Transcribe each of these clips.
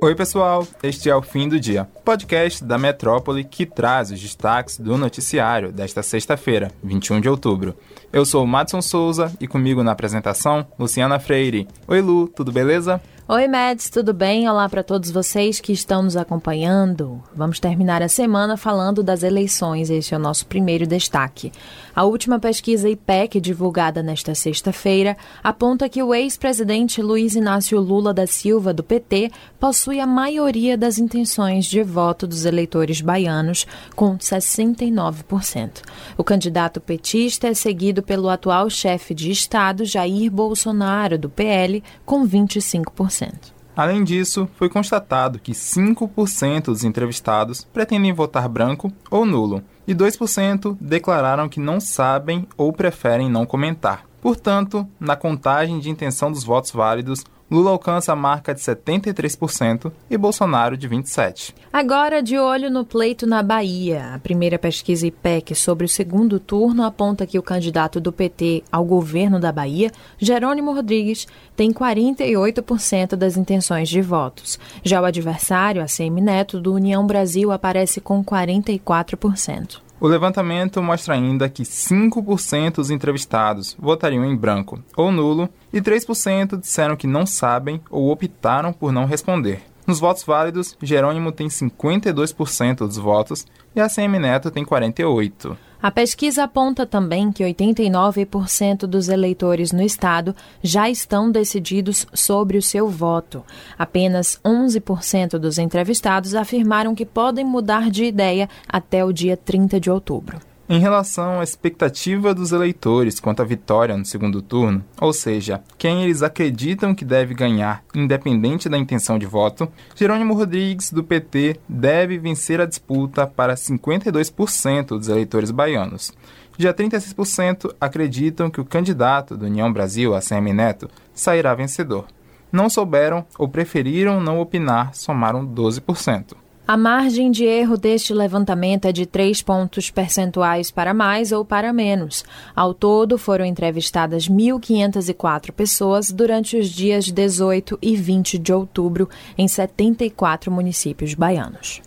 Oi, pessoal. Este é o Fim do Dia, podcast da Metrópole que traz os destaques do noticiário desta sexta-feira, 21 de outubro. Eu sou o Madson Souza e comigo na apresentação, Luciana Freire. Oi, Lu, tudo beleza? Oi, Mads, tudo bem? Olá para todos vocês que estão nos acompanhando. Vamos terminar a semana falando das eleições, este é o nosso primeiro destaque. A última pesquisa IPEC, divulgada nesta sexta-feira, aponta que o ex-presidente Luiz Inácio Lula da Silva, do PT, possui a maioria das intenções de voto dos eleitores baianos, com 69%. O candidato petista é seguido pelo atual chefe de Estado, Jair Bolsonaro, do PL, com 25%. Além disso, foi constatado que 5% dos entrevistados pretendem votar branco ou nulo e 2% declararam que não sabem ou preferem não comentar. Portanto, na contagem de intenção dos votos válidos, Lula alcança a marca de 73% e Bolsonaro de 27%. Agora, de olho no pleito na Bahia. A primeira pesquisa IPEC sobre o segundo turno aponta que o candidato do PT ao governo da Bahia, Jerônimo Rodrigues, tem 48% das intenções de votos. Já o adversário, ACM Neto, do União Brasil, aparece com 44%. O levantamento mostra ainda que 5% dos entrevistados votariam em branco ou nulo e 3% disseram que não sabem ou optaram por não responder. Nos votos válidos, Jerônimo tem 52% dos votos e a CM Neto tem 48%. A pesquisa aponta também que 89% dos eleitores no estado já estão decididos sobre o seu voto. Apenas 11% dos entrevistados afirmaram que podem mudar de ideia até o dia 30 de outubro. Em relação à expectativa dos eleitores quanto à vitória no segundo turno, ou seja, quem eles acreditam que deve ganhar, independente da intenção de voto, Jerônimo Rodrigues, do PT, deve vencer a disputa para 52% dos eleitores baianos. Já 36% acreditam que o candidato do União Brasil, ACM Neto, sairá vencedor. Não souberam ou preferiram não opinar, somaram 12%. A margem de erro deste levantamento é de 3 pontos percentuais para mais ou para menos. Ao todo, foram entrevistadas 1.504 pessoas durante os dias 18 e 20 de outubro em 74 municípios baianos.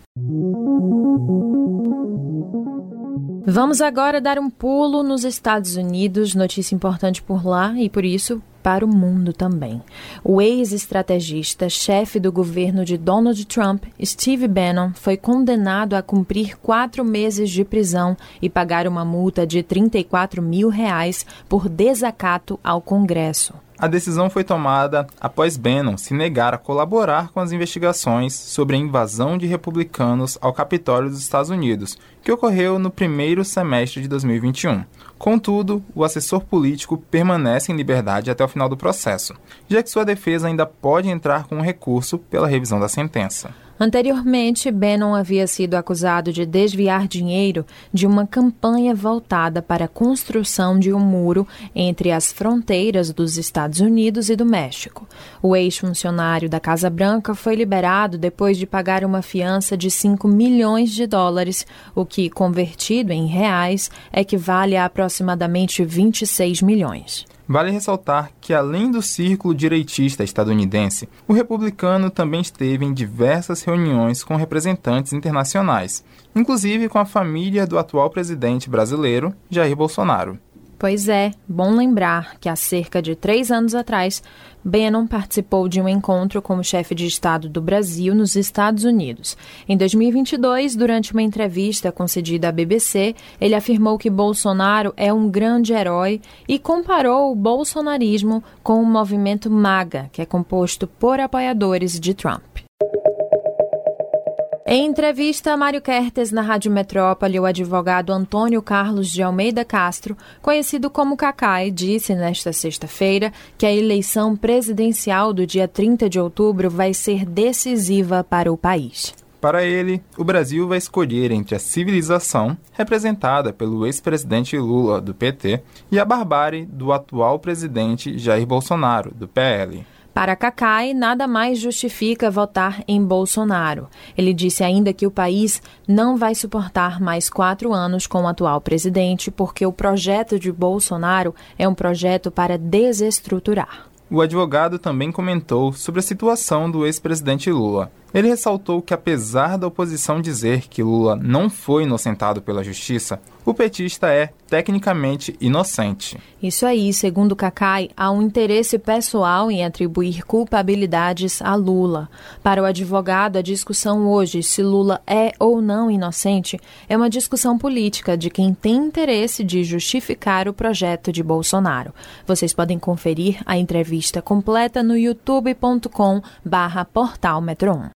Vamos agora dar um pulo nos Estados Unidos, notícia importante por lá e por isso para o mundo também. O ex-estrategista, chefe do governo de Donald Trump, Steve Bannon, foi condenado a cumprir quatro meses de prisão e pagar uma multa de 34 mil reais por desacato ao Congresso. A decisão foi tomada após Bannon se negar a colaborar com as investigações sobre a invasão de republicanos ao Capitólio dos Estados Unidos, que ocorreu no primeiro semestre de 2021. Contudo, o assessor político permanece em liberdade até o final do processo, já que sua defesa ainda pode entrar com um recurso pela revisão da sentença. Anteriormente, Bannon havia sido acusado de desviar dinheiro de uma campanha voltada para a construção de um muro entre as fronteiras dos Estados Unidos e do México. O ex-funcionário da Casa Branca foi liberado depois de pagar uma fiança de 5 milhões de dólares, o que, convertido em reais, equivale a aproximadamente 26 milhões. Vale ressaltar que, além do círculo direitista estadunidense, o republicano também esteve em diversas reuniões com representantes internacionais, inclusive com a família do atual presidente brasileiro, Jair Bolsonaro. Pois é, bom lembrar que há cerca de três anos atrás, Bannon participou de um encontro com o chefe de Estado do Brasil nos Estados Unidos. Em 2022, durante uma entrevista concedida à BBC, ele afirmou que Bolsonaro é um grande herói e comparou o bolsonarismo com o movimento MAGA, que é composto por apoiadores de Trump. Em entrevista a Mário Kertes na Rádio Metrópole, o advogado Antônio Carlos de Almeida Castro, conhecido como Cacai, disse nesta sexta-feira que a eleição presidencial do dia 30 de outubro vai ser decisiva para o país. Para ele, o Brasil vai escolher entre a civilização, representada pelo ex-presidente Lula, do PT, e a barbárie do atual presidente Jair Bolsonaro, do PL. Para Cacai, nada mais justifica votar em Bolsonaro. Ele disse ainda que o país não vai suportar mais quatro anos com o atual presidente, porque o projeto de Bolsonaro é um projeto para desestruturar. O advogado também comentou sobre a situação do ex-presidente Lula. Ele ressaltou que, apesar da oposição dizer que Lula não foi inocentado pela justiça, o petista é tecnicamente inocente. Isso aí, segundo Cacai, há um interesse pessoal em atribuir culpabilidades a Lula. Para o advogado, a discussão hoje se Lula é ou não inocente é uma discussão política de quem tem interesse de justificar o projeto de Bolsonaro. Vocês podem conferir a entrevista completa no youtube.com/portal Metro 1.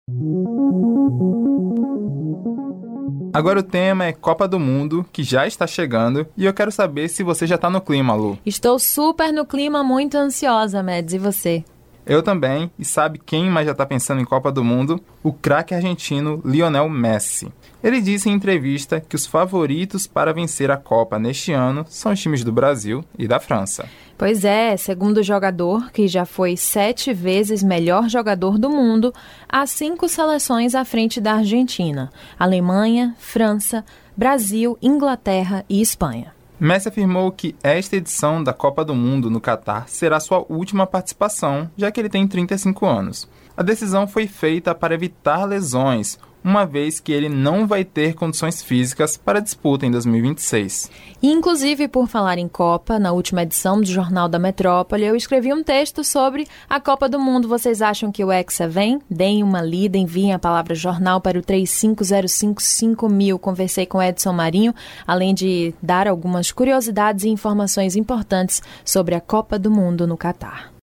Agora o tema é Copa do Mundo, que já está chegando, e eu quero saber se você já está no clima, Lu. Estou super no clima, muito ansiosa, Mads, e você? Eu também, e sabe quem mais já está pensando em Copa do Mundo? O craque argentino Lionel Messi. Ele disse em entrevista que os favoritos para vencer a Copa neste ano são os times do Brasil e da França. Pois é, segundo o jogador, que já foi sete vezes melhor jogador do mundo, há cinco seleções à frente da Argentina: Alemanha, França, Brasil, Inglaterra e Espanha. Messi afirmou que esta edição da Copa do Mundo no Catar será sua última participação, já que ele tem 35 anos. A decisão foi feita para evitar lesões, uma vez que ele não vai ter condições físicas para disputa em 2026. E, inclusive, por falar em Copa, na última edição do Jornal da Metrópole, eu escrevi um texto sobre a Copa do Mundo. Vocês acham que o Hexa vem? Deem uma lida, enviem a palavra jornal para o 35055000. Conversei com Edson Marinho, além de dar algumas curiosidades e informações importantes sobre a Copa do Mundo no Catar.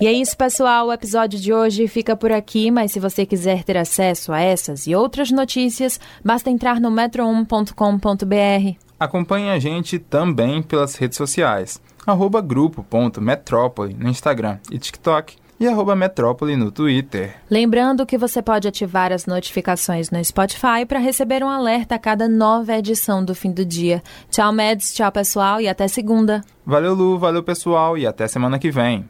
E é isso, pessoal. O episódio de hoje fica por aqui, mas se você quiser ter acesso a essas e outras notícias, basta entrar no metro1.com.br. Acompanhe a gente também pelas redes sociais, arroba grupo.metrópole no Instagram e TikTok e arroba Metrópole no Twitter. Lembrando que você pode ativar as notificações no Spotify para receber um alerta a cada nova edição do fim do dia. Tchau, Meds, tchau, pessoal, e até segunda. Valeu, Lu, valeu, pessoal, e até semana que vem.